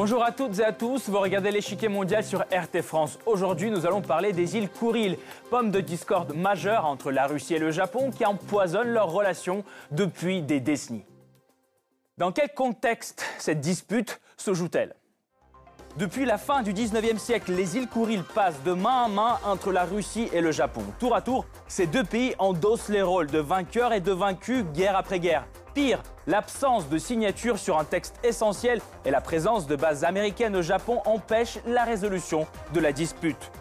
Bonjour à toutes et à tous, vous regardez l'échiquier mondial sur RT France. Aujourd'hui, nous allons parler des îles Kouril, pomme de discorde majeure entre la Russie et le Japon qui empoisonnent leurs relations depuis des décennies. Dans quel contexte cette dispute se joue-t-elle? Depuis la fin du 19e siècle, les îles Kouril passent de main en main entre la Russie et le Japon. Tour à tour, ces deux pays endossent les rôles de vainqueurs et de vaincus guerre après guerre. Pire, l'absence de signature sur un texte essentiel et la présence de bases américaines au Japon empêchent la résolution de la dispute.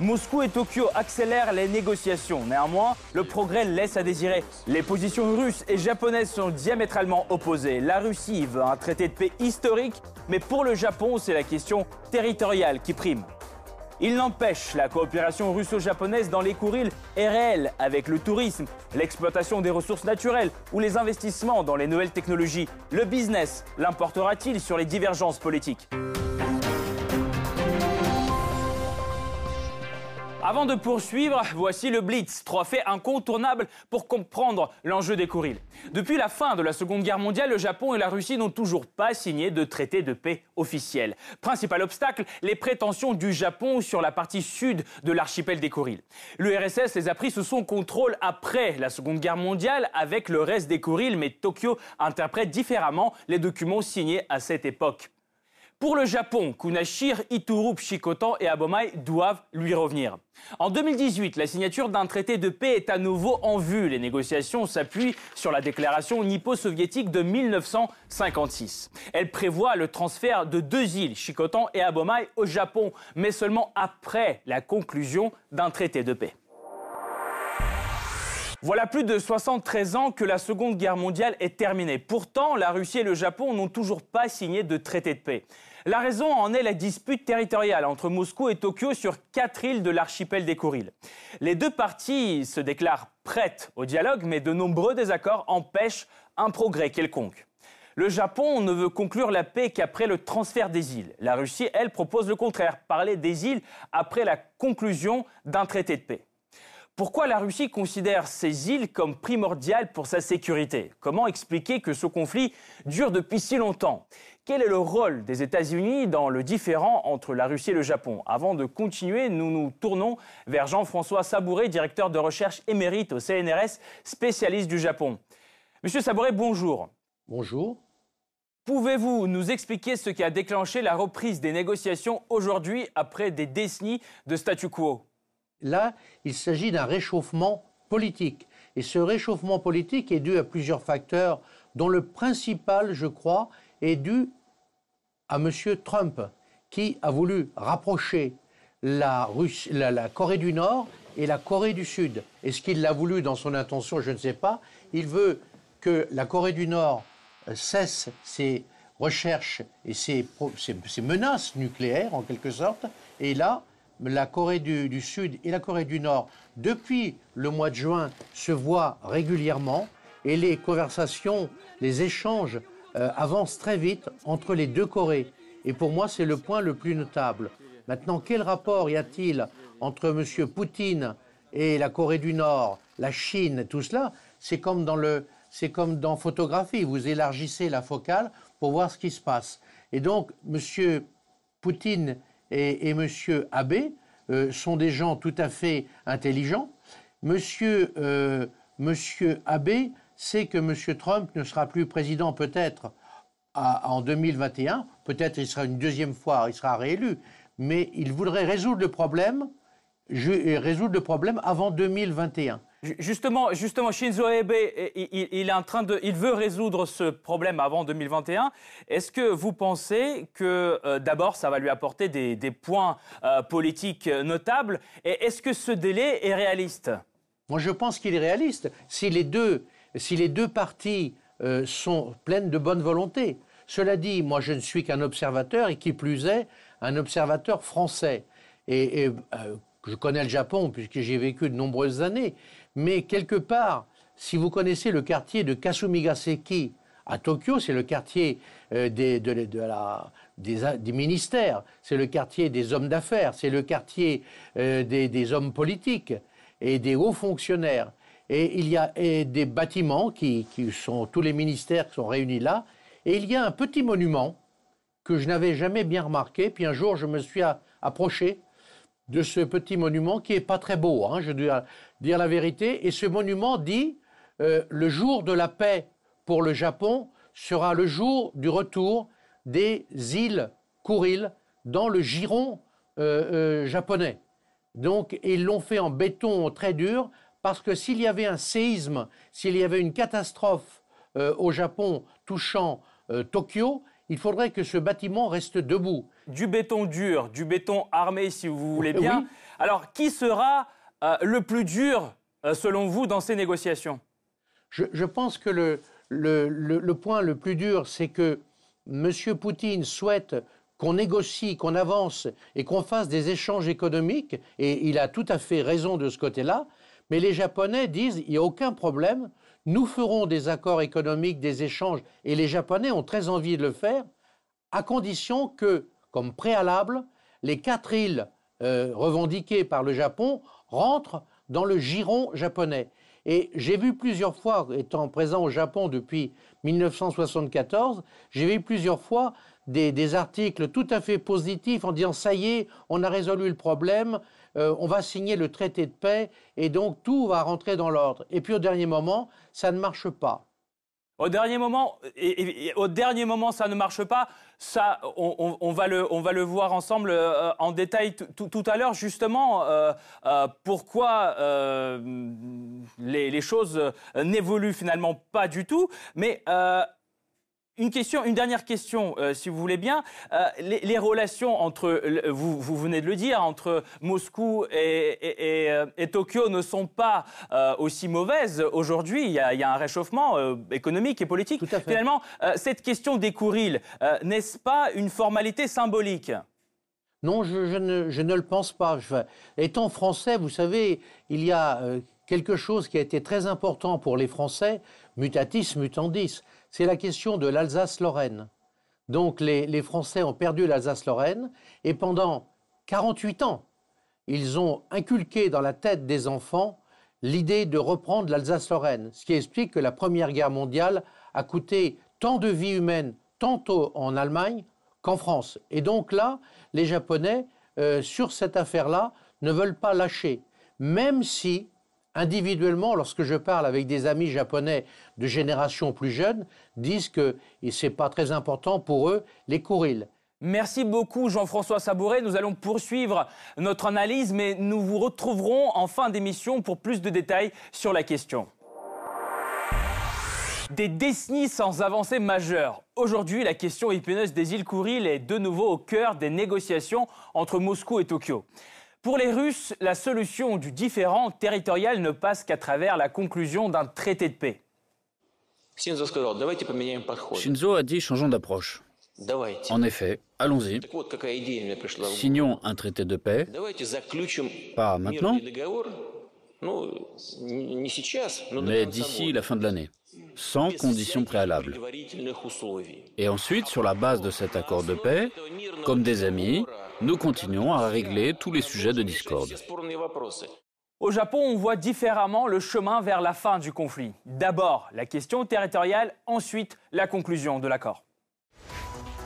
Moscou et Tokyo accélèrent les négociations. Néanmoins, le progrès laisse à désirer. Les positions russes et japonaises sont diamétralement opposées. La Russie veut un traité de paix historique, mais pour le Japon, c'est la question territoriale qui prime. Il n'empêche, la coopération russo-japonaise dans les Kourils est réelle avec le tourisme, l'exploitation des ressources naturelles ou les investissements dans les nouvelles technologies. Le business l'importera-t-il sur les divergences politiques? Avant de poursuivre, voici le Blitz, trois faits incontournables pour comprendre l'enjeu des Kourils. Depuis la fin de la Seconde Guerre mondiale, le Japon et la Russie n'ont toujours pas signé de traité de paix officiel. Principal obstacle, les prétentions du Japon sur la partie sud de l'archipel des Kourils. L'URSS les a pris sous son contrôle après la Seconde Guerre mondiale avec le reste des Kourils, mais Tokyo interprète différemment les documents signés à cette époque. Pour le Japon, Kunashir, Iturup, Shikotan et Abomai doivent lui revenir. En 2018, la signature d'un traité de paix est à nouveau en vue. Les négociations s'appuient sur la déclaration nippo-soviétique de 1956. Elle prévoit le transfert de deux îles, Shikotan et Abomai, au Japon, mais seulement après la conclusion d'un traité de paix. Voilà plus de 73 ans que la Seconde Guerre mondiale est terminée. Pourtant, la Russie et le Japon n'ont toujours pas signé de traité de paix. La raison en est la dispute territoriale entre Moscou et Tokyo sur quatre îles de l'archipel des Kourils. Les deux parties se déclarent prêtes au dialogue, mais de nombreux désaccords empêchent un progrès quelconque. Le Japon ne veut conclure la paix qu'après le transfert des îles. La Russie, elle, propose le contraire, parler des îles après la conclusion d'un traité de paix. Pourquoi la Russie considère ces îles comme primordiales pour sa sécurité? Comment expliquer que ce conflit dure depuis si longtemps? Quel est le rôle des États-Unis dans le différent entre la Russie et le Japon? Avant de continuer, nous nous tournons vers Jean-François Sabouret, directeur de recherche émérite au CNRS, spécialiste du Japon. Monsieur Sabouret, bonjour. Bonjour. Pouvez-vous nous expliquer ce qui a déclenché la reprise des négociations aujourd'hui après des décennies de statu quo? Là, il s'agit d'un réchauffement politique. Et ce réchauffement politique est dû à plusieurs facteurs, dont le principal, je crois, est dû à M. Trump, qui a voulu rapprocher la, Corée du Nord et la Corée du Sud. Est-ce qu'il l'a voulu dans son intention? Je ne sais pas. Il veut que la Corée du Nord cesse ses recherches et ses menaces nucléaires, en quelque sorte. Et là, la Corée du, Sud et la Corée du Nord, depuis le mois de juin, se voient régulièrement et les conversations, les échanges euh, avancent très vite entre les deux Corées. Et pour moi, c'est le point le plus notable. Maintenant, quel rapport y a-t-il entre M. Poutine et la Corée du Nord, la Chine, tout cela? C'est comme dans le, c'est comme dans photographie. Vous élargissez la focale pour voir ce qui se passe. Et donc, M. Poutine et, et M. Abe euh, sont des gens tout à fait intelligents. Monsieur, euh, Monsieur Abe sait que M. Trump ne sera plus président peut-être en 2021, peut-être il sera une deuxième fois, il sera réélu, mais il voudrait résoudre le problème, résoudre le problème avant 2021. Justement, justement, Shinzo Abe, il, est en train de, il veut résoudre ce problème avant 2021. Est-ce que vous pensez que euh, d'abord ça va lui apporter des, points euh, politiques notables? Et est-ce que ce délai est réaliste? Moi, je pense qu'il est réaliste. Si les deux, si les deux parties euh, sont pleines de bonne volonté. Cela dit, moi, je ne suis qu'un observateur et qui plus est, un observateur français. Et, et je connais le Japon puisque j'y ai vécu de nombreuses années. Mais quelque part, si vous connaissez le quartier de Kasumigaseki à Tokyo, c'est le quartier euh, des, ministères, c'est le quartier des hommes d'affaires, c'est le quartier euh, des, hommes politiques et des hauts fonctionnaires. Et il y a des bâtiments qui, qui sont tous les ministères qui sont réunis là, et il y a un petit monument que je n'avais jamais bien remarqué. Puis un jour, je me suis approché de ce petit monument qui est pas très beau, hein, je dois dire la vérité. Et ce monument dit euh, le jour de la paix pour le Japon sera le jour du retour des îles Kuril dans le giron euh, euh, japonais. Donc ils l'ont fait en béton très dur parce que s'il y avait un séisme, s'il y avait une catastrophe au Japon touchant Tokyo, il faudrait que ce bâtiment reste debout. Du béton dur, du béton armé, si vous voulez bien. Alors, qui sera euh, le plus dur, euh, selon vous, dans ces négociations? Je, pense que le, le, point le plus dur, c'est que M. Poutine souhaite qu'on négocie, qu'on avance et qu'on fasse des échanges économiques, et il a tout à fait raison de ce côté-là, mais les Japonais disent, il n'y a aucun problème, nous ferons des accords économiques, des échanges, et les Japonais ont très envie de le faire, à condition que, comme préalable, les quatre îles euh, revendiquées par le Japon rentrent dans le giron japonais. Et j'ai vu plusieurs fois, étant présent au Japon depuis 1974, j'ai vu plusieurs fois des, des, articles tout à fait positifs en disant ça y est, on a résolu le problème, euh, on va signer le traité de paix et donc tout va rentrer dans l'ordre. Et puis au dernier moment, ça ne marche pas. Au dernier moment, au dernier moment, ça ne marche pas. Ça, on, va, le, on va le voir ensemble euh, en détail tout à l'heure, justement, euh, pourquoi les, les, choses n'évoluent finalement pas du tout. Mais une question, une dernière question, euh, si vous voulez bien. Euh, les, relations entre, vous, vous, venez de le dire, entre Moscou et, et, euh, Tokyo ne sont pas aussi mauvaises aujourd'hui. Il, y a un réchauffement économique et politique. Tout à fait. Finalement, cette question des Kourils, n'est-ce pas une formalité symbolique? Non, je, ne, je, ne, le pense pas. étant français, vous savez, il y a quelque chose qui a été très important pour les Français, mutatis mutandis c'est la question de l'Alsace-Lorraine. Donc les, Français ont perdu l'Alsace-Lorraine et pendant 48 ans, ils ont inculqué dans la tête des enfants l'idée de reprendre l'Alsace-Lorraine, ce qui explique que la Première Guerre mondiale a coûté tant de vies humaines, tantôt en Allemagne qu'en France. Et donc là, les Japonais, euh, sur cette affaire-là, ne veulent pas lâcher, même si individuellement, lorsque je parle avec des amis japonais de génération plus jeune, disent que ce n'est pas très important pour eux les Kourils. Merci beaucoup Jean-François Sabouret. Nous allons poursuivre notre analyse, mais nous vous retrouverons en fin d'émission pour plus de détails sur la question. Des décennies sans avancée majeure. Aujourd'hui, la question épineuse des îles Kouril est de nouveau au cœur des négociations entre Moscou et Tokyo. Pour les Russes, la solution du différent territorial ne passe qu'à travers la conclusion d'un traité de paix. Shinzo a dit changeons d'approche. En effet, allons-y. Signons un traité de paix. Pas maintenant, mais d'ici la fin de l'année, sans conditions préalables. Et ensuite, sur la base de cet accord de paix, comme des amis, nous continuons à régler tous les sujets de discorde. Au Japon, on voit différemment le chemin vers la fin du conflit. D'abord la question territoriale, ensuite la conclusion de l'accord.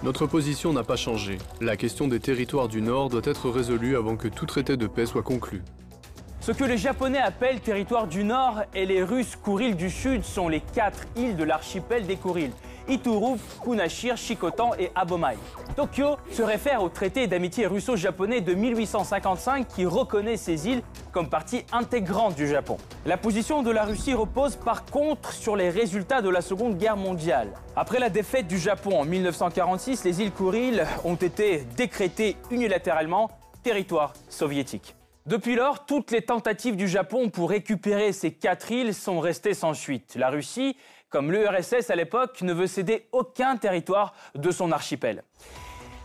Notre position n'a pas changé. La question des territoires du Nord doit être résolue avant que tout traité de paix soit conclu. Ce que les Japonais appellent territoire du Nord et les Russes Kourils du Sud sont les quatre îles de l'archipel des Kourils. Iturup, Kunashir, Shikotan et Abomai. Tokyo se réfère au traité d'amitié russo-japonais de 1855 qui reconnaît ces îles comme partie intégrante du Japon. La position de la Russie repose par contre sur les résultats de la Seconde Guerre mondiale. Après la défaite du Japon en 1946, les îles Kouril ont été décrétées unilatéralement territoire soviétique. Depuis lors, toutes les tentatives du Japon pour récupérer ces quatre îles sont restées sans suite. La Russie comme l'URSS à l'époque, ne veut céder aucun territoire de son archipel.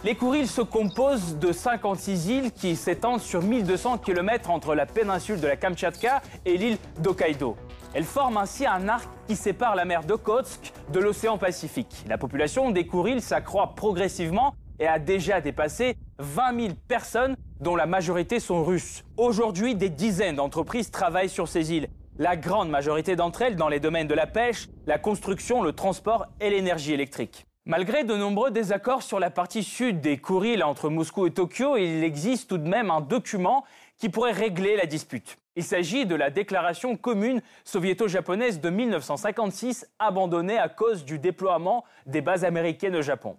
Les Kourils se composent de 56 îles qui s'étendent sur 1200 km entre la péninsule de la Kamtchatka et l'île d'Hokkaido. Elles forment ainsi un arc qui sépare la mer d'Okhotsk de l'océan Pacifique. La population des Kourils s'accroît progressivement et a déjà dépassé 20 000 personnes dont la majorité sont russes. Aujourd'hui, des dizaines d'entreprises travaillent sur ces îles la grande majorité d'entre elles dans les domaines de la pêche, la construction, le transport et l'énergie électrique. Malgré de nombreux désaccords sur la partie sud des Kourils entre Moscou et Tokyo, il existe tout de même un document qui pourrait régler la dispute. Il s'agit de la déclaration commune soviéto-japonaise de 1956, abandonnée à cause du déploiement des bases américaines au Japon.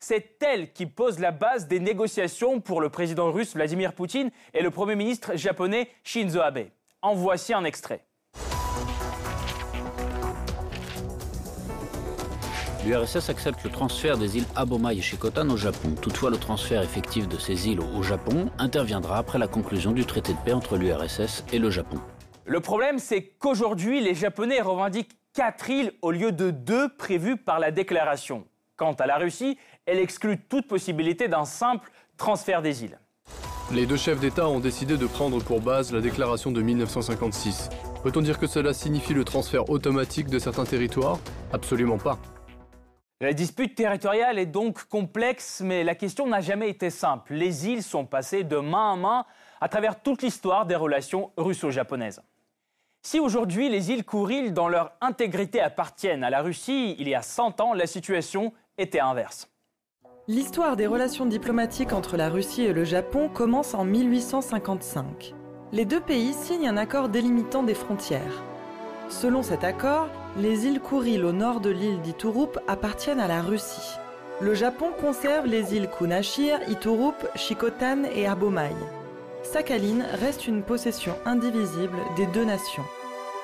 C'est elle qui pose la base des négociations pour le président russe Vladimir Poutine et le Premier ministre japonais Shinzo Abe. En voici un extrait. L'URSS accepte le transfert des îles Abomai et Shikotan au Japon. Toutefois, le transfert effectif de ces îles au Japon interviendra après la conclusion du traité de paix entre l'URSS et le Japon. Le problème, c'est qu'aujourd'hui, les Japonais revendiquent quatre îles au lieu de deux prévues par la déclaration. Quant à la Russie, elle exclut toute possibilité d'un simple transfert des îles. Les deux chefs d'État ont décidé de prendre pour base la déclaration de 1956. Peut-on dire que cela signifie le transfert automatique de certains territoires? Absolument pas. La dispute territoriale est donc complexe, mais la question n'a jamais été simple. Les îles sont passées de main à main à travers toute l'histoire des relations russo-japonaises. Si aujourd'hui les îles Kouril, dans leur intégrité, appartiennent à la Russie, il y a 100 ans, la situation était inverse. L'histoire des relations diplomatiques entre la Russie et le Japon commence en 1855. Les deux pays signent un accord délimitant des frontières. Selon cet accord, les îles Kouril au nord de l'île d'Iturup appartiennent à la Russie. Le Japon conserve les îles Kunashir, Iturup, Shikotan et Abomai. Sakhaline reste une possession indivisible des deux nations.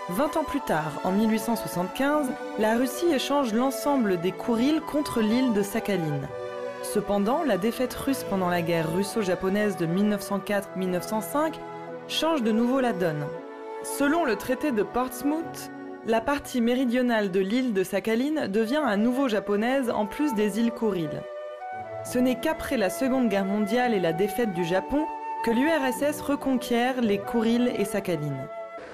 Vingt ans plus tard, en 1875, la Russie échange l'ensemble des Kouril contre l'île de Sakhaline. Cependant, la défaite russe pendant la guerre russo-japonaise de 1904-1905 change de nouveau la donne. Selon le traité de Portsmouth, la partie méridionale de l'île de Sakhaline devient à nouveau japonaise en plus des îles Kouril. Ce n'est qu'après la Seconde Guerre mondiale et la défaite du Japon que l'URSS reconquiert les Kouril et Sakhaline.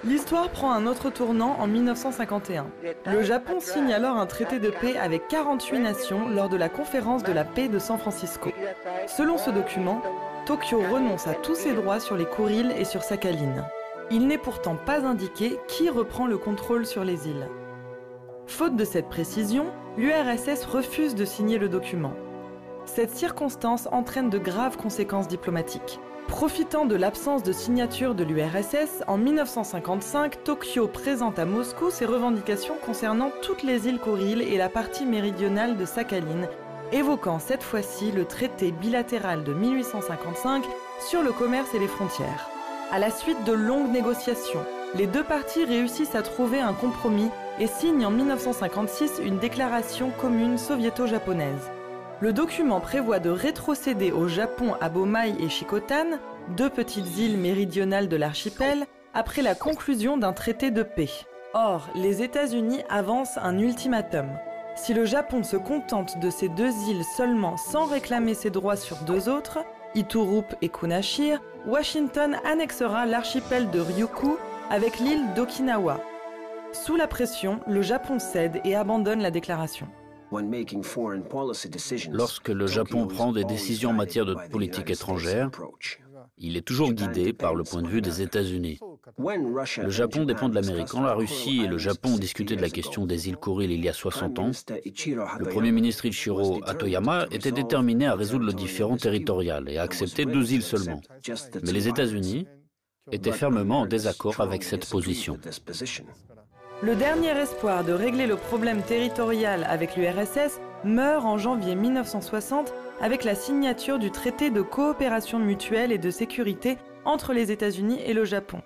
L'histoire prend un autre tournant en 1951. Le Japon signe alors un traité de paix avec 48 nations lors de la conférence de la paix de San Francisco. Selon ce document, Tokyo renonce à tous ses droits sur les Kouril et sur Sakhaline. Il n'est pourtant pas indiqué qui reprend le contrôle sur les îles. Faute de cette précision, l'URSS refuse de signer le document. Cette circonstance entraîne de graves conséquences diplomatiques. Profitant de l'absence de signature de l'URSS, en 1955, Tokyo présente à Moscou ses revendications concernant toutes les îles Kouril et la partie méridionale de Sakhaline, évoquant cette fois-ci le traité bilatéral de 1855 sur le commerce et les frontières. À la suite de longues négociations, les deux parties réussissent à trouver un compromis et signent en 1956 une déclaration commune soviéto-japonaise. Le document prévoit de rétrocéder au Japon à Bomai et Shikotan, deux petites îles méridionales de l'archipel, après la conclusion d'un traité de paix. Or, les États-Unis avancent un ultimatum. Si le Japon se contente de ces deux îles seulement sans réclamer ses droits sur deux autres, Iturup et Kunashir, Washington annexera l'archipel de Ryukyu avec l'île d'Okinawa. Sous la pression, le Japon cède et abandonne la déclaration. Lorsque le Japon prend des décisions en matière de politique étrangère, il est toujours guidé par le point de vue des États-Unis. Le Japon dépend de l'Amérique. Quand la Russie et le Japon ont discuté de la question des îles Kouril il y a 60 ans, le Premier ministre Ichiro Atoyama était déterminé à résoudre le différend territorial et à accepter deux îles seulement. Mais les États-Unis étaient fermement en désaccord avec cette position. Le dernier espoir de régler le problème territorial avec l'URSS meurt en janvier 1960 avec la signature du traité de coopération mutuelle et de sécurité entre les États-Unis et le Japon.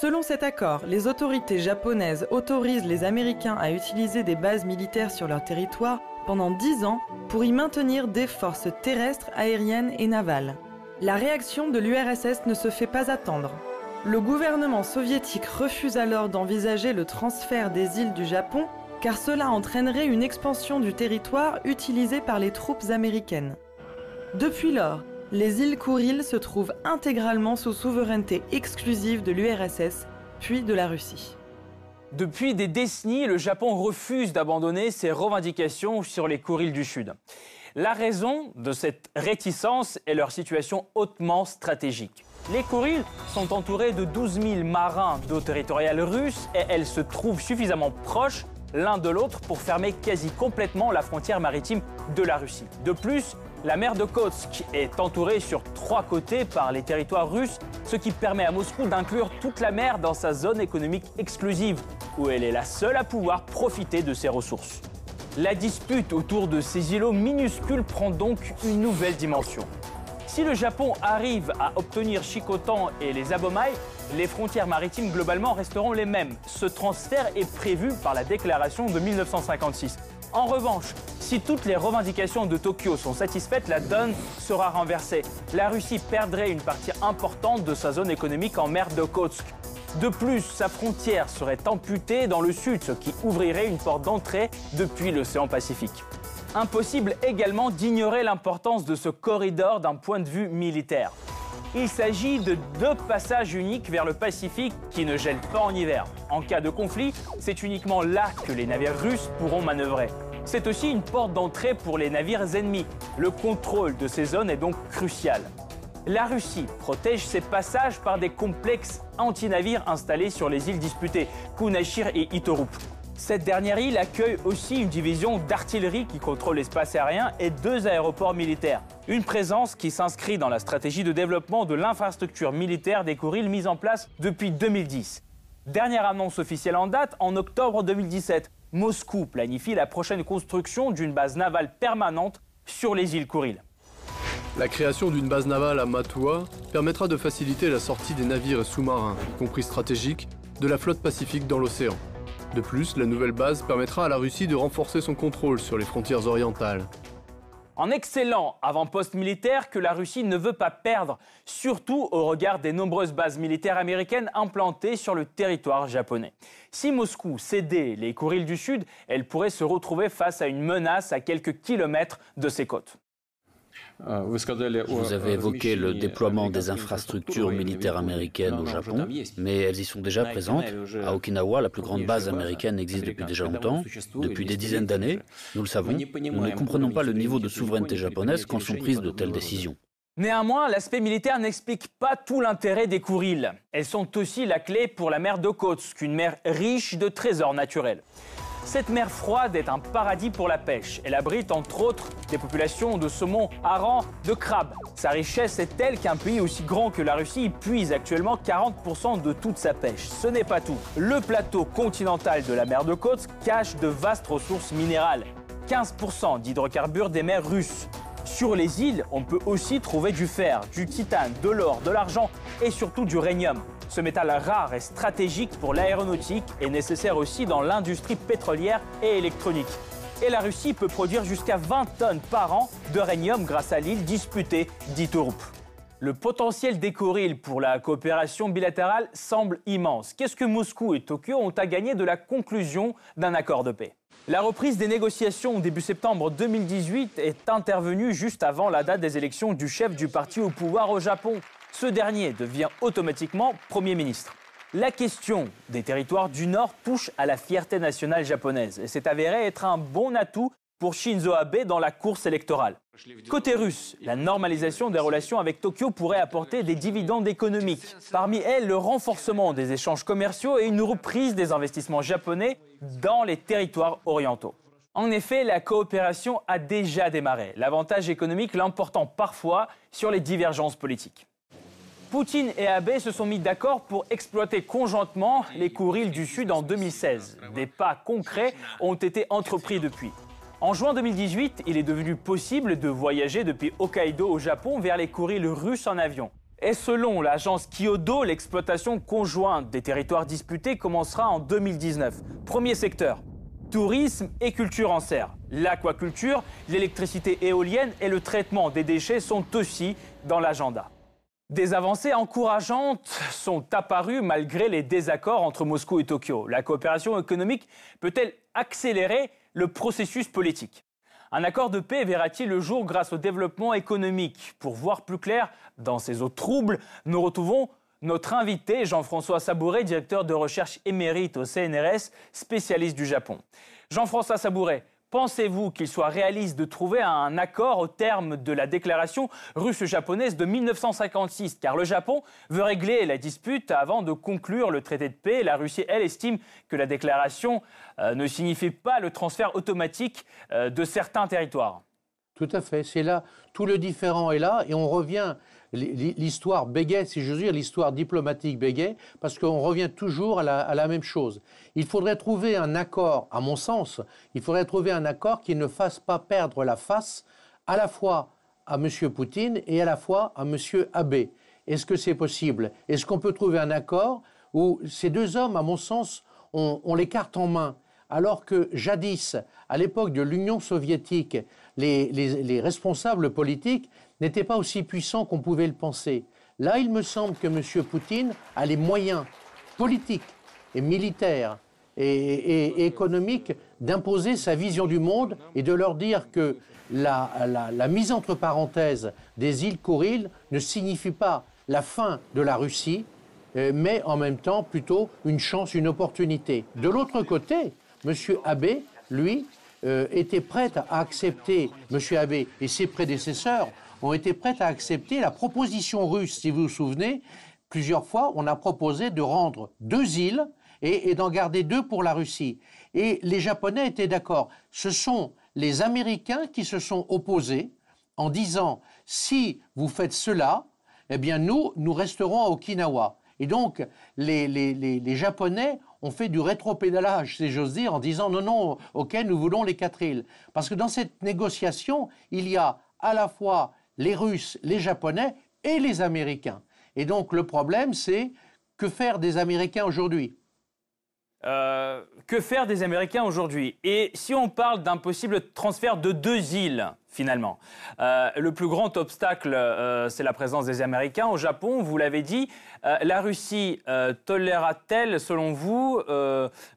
Selon cet accord, les autorités japonaises autorisent les Américains à utiliser des bases militaires sur leur territoire pendant 10 ans pour y maintenir des forces terrestres, aériennes et navales. La réaction de l'URSS ne se fait pas attendre. Le gouvernement soviétique refuse alors d'envisager le transfert des îles du Japon car cela entraînerait une expansion du territoire utilisé par les troupes américaines. Depuis lors, les îles Kouril se trouvent intégralement sous souveraineté exclusive de l'URSS, puis de la Russie. Depuis des décennies, le Japon refuse d'abandonner ses revendications sur les Kourils du Sud. La raison de cette réticence est leur situation hautement stratégique. Les Kourils sont entourés de 12 000 marins d'eau territoriale russe et elles se trouvent suffisamment proches l'un de l'autre pour fermer quasi complètement la frontière maritime de la Russie. De plus, la mer de Kotsk est entourée sur trois côtés par les territoires russes, ce qui permet à Moscou d'inclure toute la mer dans sa zone économique exclusive, où elle est la seule à pouvoir profiter de ses ressources. La dispute autour de ces îlots minuscules prend donc une nouvelle dimension. Si le Japon arrive à obtenir Shikotan et les Abomai, les frontières maritimes globalement resteront les mêmes. Ce transfert est prévu par la déclaration de 1956. En revanche, si toutes les revendications de Tokyo sont satisfaites, la donne sera renversée. La Russie perdrait une partie importante de sa zone économique en mer de Kotsk. De plus, sa frontière serait amputée dans le sud, ce qui ouvrirait une porte d'entrée depuis l'océan Pacifique. Impossible également d'ignorer l'importance de ce corridor d'un point de vue militaire. Il s'agit de deux passages uniques vers le Pacifique qui ne gèlent pas en hiver. En cas de conflit, c'est uniquement là que les navires russes pourront manœuvrer. C'est aussi une porte d'entrée pour les navires ennemis. Le contrôle de ces zones est donc crucial. La Russie protège ses passages par des complexes anti-navires installés sur les îles disputées, Kunashir et Itorup. Cette dernière île accueille aussi une division d'artillerie qui contrôle l'espace aérien et deux aéroports militaires. Une présence qui s'inscrit dans la stratégie de développement de l'infrastructure militaire des Kourils mise en place depuis 2010. Dernière annonce officielle en date, en octobre 2017, Moscou planifie la prochaine construction d'une base navale permanente sur les îles Kourils. La création d'une base navale à Matua permettra de faciliter la sortie des navires sous-marins, y compris stratégiques, de la flotte pacifique dans l'océan. De plus, la nouvelle base permettra à la Russie de renforcer son contrôle sur les frontières orientales. En excellent avant-poste militaire que la Russie ne veut pas perdre, surtout au regard des nombreuses bases militaires américaines implantées sur le territoire japonais. Si Moscou cédait les Kourils du Sud, elle pourrait se retrouver face à une menace à quelques kilomètres de ses côtes. Vous avez évoqué le déploiement des infrastructures militaires américaines au Japon, mais elles y sont déjà présentes. À Okinawa, la plus grande base américaine existe depuis déjà longtemps, depuis des dizaines d'années. Nous le savons, nous ne comprenons pas le niveau de souveraineté japonaise quand sont prises de telles décisions. Néanmoins, l'aspect militaire n'explique pas tout l'intérêt des Kourils. Elles sont aussi la clé pour la mer d'Okotsk, une mer riche de trésors naturels. Cette mer froide est un paradis pour la pêche. Elle abrite entre autres des populations de saumon, harengs, de crabes. Sa richesse est telle qu'un pays aussi grand que la Russie puise actuellement 40% de toute sa pêche. Ce n'est pas tout. Le plateau continental de la mer de Kotsk cache de vastes ressources minérales. 15% d'hydrocarbures des mers russes. Sur les îles, on peut aussi trouver du fer, du titane, de l'or, de l'argent et surtout du rhénium. Ce métal rare et stratégique pour l'aéronautique est nécessaire aussi dans l'industrie pétrolière et électronique. Et la Russie peut produire jusqu'à 20 tonnes par an de rhénium grâce à l'île disputée d'Itorup. Le potentiel des Kourils pour la coopération bilatérale semble immense. Qu'est-ce que Moscou et Tokyo ont à gagner de la conclusion d'un accord de paix? La reprise des négociations début septembre 2018 est intervenue juste avant la date des élections du chef du parti au pouvoir au Japon ce dernier devient automatiquement Premier ministre. La question des territoires du Nord touche à la fierté nationale japonaise et s'est avérée être un bon atout pour Shinzo Abe dans la course électorale. Côté russe, la normalisation des relations avec Tokyo pourrait apporter des dividendes économiques. Parmi elles, le renforcement des échanges commerciaux et une reprise des investissements japonais dans les territoires orientaux. En effet, la coopération a déjà démarré, l'avantage économique l'emportant parfois sur les divergences politiques. Poutine et Abe se sont mis d'accord pour exploiter conjointement les Kourils du Sud en 2016. Des pas concrets ont été entrepris depuis. En juin 2018, il est devenu possible de voyager depuis Hokkaido au Japon vers les Kourils russes en avion. Et selon l'agence Kyodo, l'exploitation conjointe des territoires disputés commencera en 2019. Premier secteur, tourisme et culture en serre. L'aquaculture, l'électricité éolienne et le traitement des déchets sont aussi dans l'agenda. Des avancées encourageantes sont apparues malgré les désaccords entre Moscou et Tokyo. La coopération économique peut-elle accélérer le processus politique Un accord de paix verra-t-il le jour grâce au développement économique? Pour voir plus clair dans ces eaux troubles, nous retrouvons notre invité Jean-François Sabouret, directeur de recherche émérite au CNRS, spécialiste du Japon. Jean-François Sabouret, Pensez-vous qu'il soit réaliste de trouver un accord au terme de la déclaration russe-japonaise de 1956 Car le Japon veut régler la dispute avant de conclure le traité de paix. La Russie, elle, estime que la déclaration euh, ne signifie pas le transfert automatique euh, de certains territoires. Tout à fait. C'est là, tout le différent est là et on revient l'histoire bégaye, si je veux dire, l'histoire diplomatique bégaye, parce qu'on revient toujours à la, même chose. Il faudrait trouver un accord, à mon sens, il faudrait trouver un accord qui ne fasse pas perdre la face à la fois à M. Poutine et à la fois à M. Abe. Est-ce que c'est possible? Est-ce qu'on peut trouver un accord où ces deux hommes, à mon sens, ont les cartes en main? Alors que jadis, à l'époque de l'Union soviétique, les, responsables politiques n'étaient pas aussi puissants qu'on pouvait le penser. Là, il me semble que M. Poutine a les moyens politiques et militaires et, économiques d'imposer sa vision du monde et de leur dire que la, mise entre parenthèses des îles Kouril ne signifie pas la fin de la Russie, euh, mais en même temps plutôt une chance, une opportunité. De l'autre côté, M. Abbé, lui, euh, était prêt à accepter, M. Abbé et ses prédécesseurs ont été prêts à accepter la proposition russe, si vous vous souvenez. Plusieurs fois, on a proposé de rendre deux îles et, d'en garder deux pour la Russie. Et les Japonais étaient d'accord. Ce sont les Américains qui se sont opposés en disant si vous faites cela, eh bien nous, nous resterons à Okinawa. Et donc, les, les, Japonais on fait du rétropédalage, si j'ose dire, en disant non, non, ok, nous voulons les quatre îles. Parce que dans cette négociation, il y a à la fois les Russes, les Japonais et les Américains. Et donc le problème, c'est que faire des Américains aujourd'hui? Euh, que faire des Américains aujourd'hui? Et si on parle d'un possible transfert de deux îles, finalement, euh, le plus grand obstacle, euh, c'est la présence des Américains au Japon, vous l'avez dit. la Russie tolérera-t-elle, selon vous,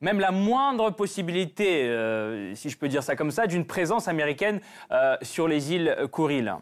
même la moindre possibilité, si je peux dire ça comme ça, d'une présence américaine sur les îles Kouril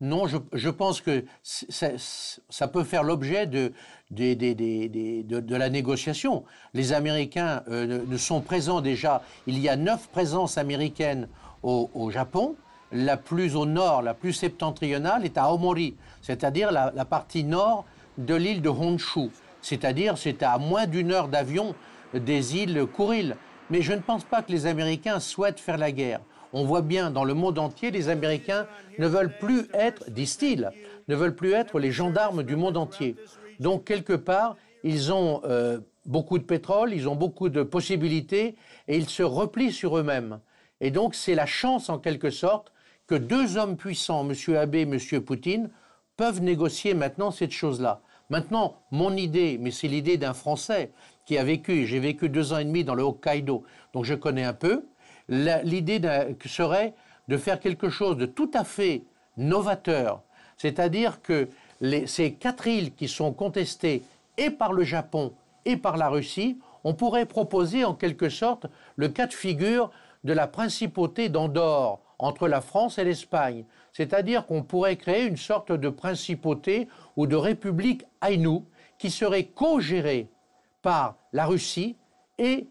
non, je, pense que ça, peut faire l'objet de, de, la négociation. Les Américains euh, sont présents déjà. Il y a neuf présences américaines au, Japon. La plus au nord, la plus septentrionale, est à Aomori, c'est-à-dire la, la, partie nord de l'île de Honshu. C'est-à-dire, c'est à moins d'une heure d'avion des îles Kuril. Mais je ne pense pas que les Américains souhaitent faire la guerre. On voit bien dans le monde entier, les Américains ne veulent plus être, disent-ils, ne veulent plus être les gendarmes du monde entier. Donc, quelque part, ils ont euh, beaucoup de pétrole, ils ont beaucoup de possibilités et ils se replient sur eux-mêmes. Et donc, c'est la chance, en quelque sorte, que deux hommes puissants, M. Abe et M. Poutine, peuvent négocier maintenant cette chose-là. Maintenant, mon idée, mais c'est l'idée d'un Français qui a vécu, j'ai vécu deux ans et demi dans le Hokkaido, donc je connais un peu, l'idée serait de faire quelque chose de tout à fait novateur, c'est-à-dire que ces quatre îles qui sont contestées et par le Japon et par la Russie, on pourrait proposer en quelque sorte le cas de figure de la principauté d'Andorre entre la France et l'Espagne. C'est-à-dire qu'on pourrait créer une sorte de principauté ou de république Aïnou qui serait co-gérée par la Russie et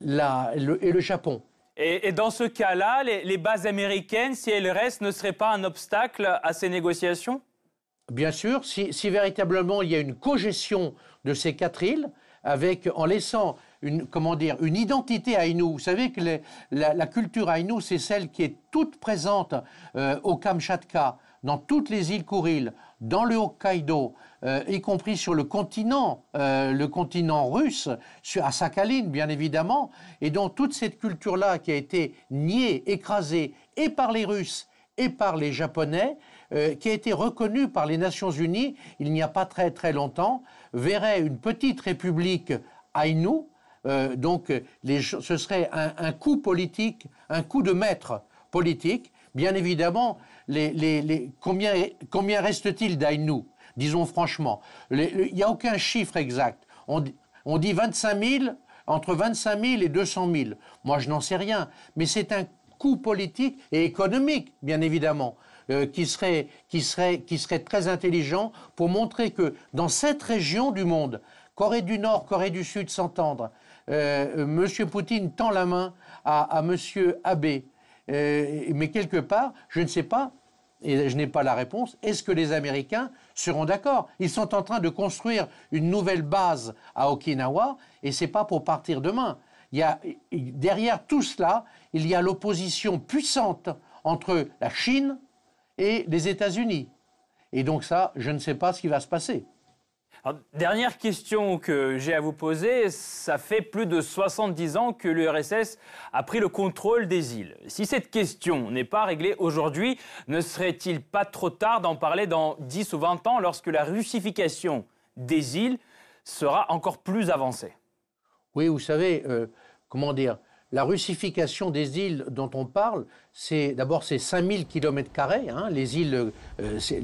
le Japon. Et, dans ce cas-là, les, bases américaines, si elles restent, ne seraient pas un obstacle à ces négociations? Bien sûr, si, véritablement il y a une cogestion de ces quatre îles, avec, en laissant une, comment dire, une identité Aïnou. Vous savez que la, culture Aïnou, c'est celle qui est toute présente euh, au Kamchatka, dans toutes les îles Kouril, dans le Hokkaido, euh, y compris sur le continent, euh, le continent russe, à Sakhalin bien évidemment, et dont toute cette culture-là qui a été niée, écrasée, et par les Russes et par les Japonais, euh, qui a été reconnue par les Nations Unies il n'y a pas très très longtemps, verrait une petite république Ainu, donc ce serait un, coup politique, un coup de maître politique. Bien évidemment, combien, reste-t-il d'Ainu disons franchement? Il n'y a aucun chiffre exact. On, dit 25 000, entre 25 000 et 200 000. Moi, je n'en sais rien. Mais c'est un coût politique et économique, bien évidemment, euh, qui, serait, très intelligent pour montrer que dans cette région du monde, Corée du Nord, Corée du Sud s'entendre, M. Poutine tend la main à, M. Abe. Mais quelque part, je ne sais pas, et je n'ai pas la réponse, est-ce que les Américains seront d'accord? Ils sont en train de construire une nouvelle base à Okinawa, et ce n'est pas pour partir demain. Il y a, derrière tout cela, il y a l'opposition puissante entre la Chine et les États-Unis. Et donc ça, je ne sais pas ce qui va se passer dernière question que j'ai à vous poser. Ça fait plus de 70 ans que l'URSS a pris le contrôle des îles. Si cette question n'est pas réglée aujourd'hui, ne serait-il pas trop tard d'en parler dans 10 ou 20 ans lorsque la russification des îles sera encore plus avancée? Oui, vous savez, euh, comment dire la russification des îles dont on parle, c'est d'abord c'est 5000 km les îles, euh, c'est,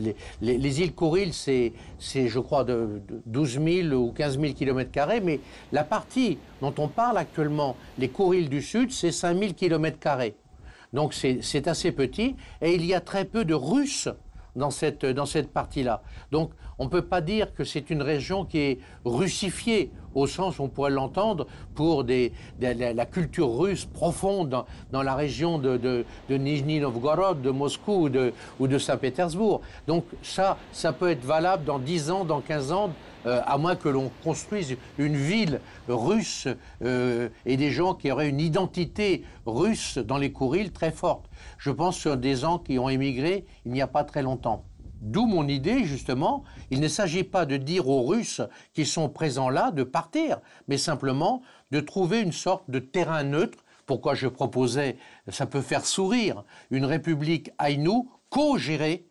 je crois de, 12 000 ou 15 000 km mais la partie dont on parle actuellement, les Kouril du Sud, c'est 5000 km Donc c'est assez petit. Et il y a très peu de Russes dans cette, dans cette partie-là. On ne peut pas dire que c'est une région qui est russifiée au sens où on pourrait l'entendre pour la, culture russe profonde dans, la région de, de, Nizhny Novgorod, de Moscou ou de, ou de Saint-Pétersbourg. Donc ça, ça peut être valable dans 10 ans, dans 15 ans, euh, à moins que l'on construise une ville russe euh, et des gens qui auraient une identité russe dans les Kourils très forte. Je pense sur des gens qui ont émigré il n'y a pas très longtemps. D'où mon idée, justement, il ne s'agit pas de dire aux Russes qui sont présents là de partir, mais simplement de trouver une sorte de terrain neutre. Pourquoi je proposais, ça peut faire sourire, une république Aïnou co-gérée,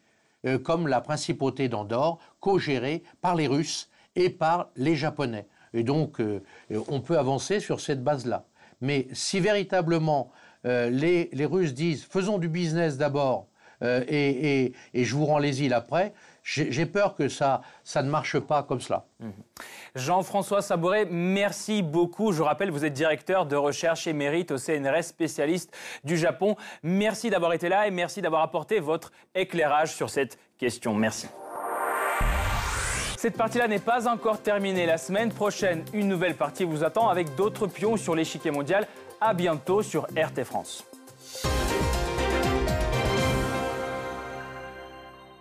euh, comme la principauté d'Andorre, co-gérée par les Russes et par les Japonais. Et donc, euh, on peut avancer sur cette base-là. Mais si véritablement euh, les, les Russes disent faisons du business d'abord, euh, et, je vous rends les îles après. J'ai peur que ça, ça ne marche pas comme cela. Mhm. Jean-François Sabouret, merci beaucoup. Je rappelle, vous êtes directeur de recherche émérite au CNRS, spécialiste du Japon. Merci d'avoir été là et merci d'avoir apporté votre éclairage sur cette question. Merci. Cette partie-là n'est pas encore terminée. La semaine prochaine, une nouvelle partie vous attend avec d'autres pions sur l'échiquier mondial. À bientôt sur RT France.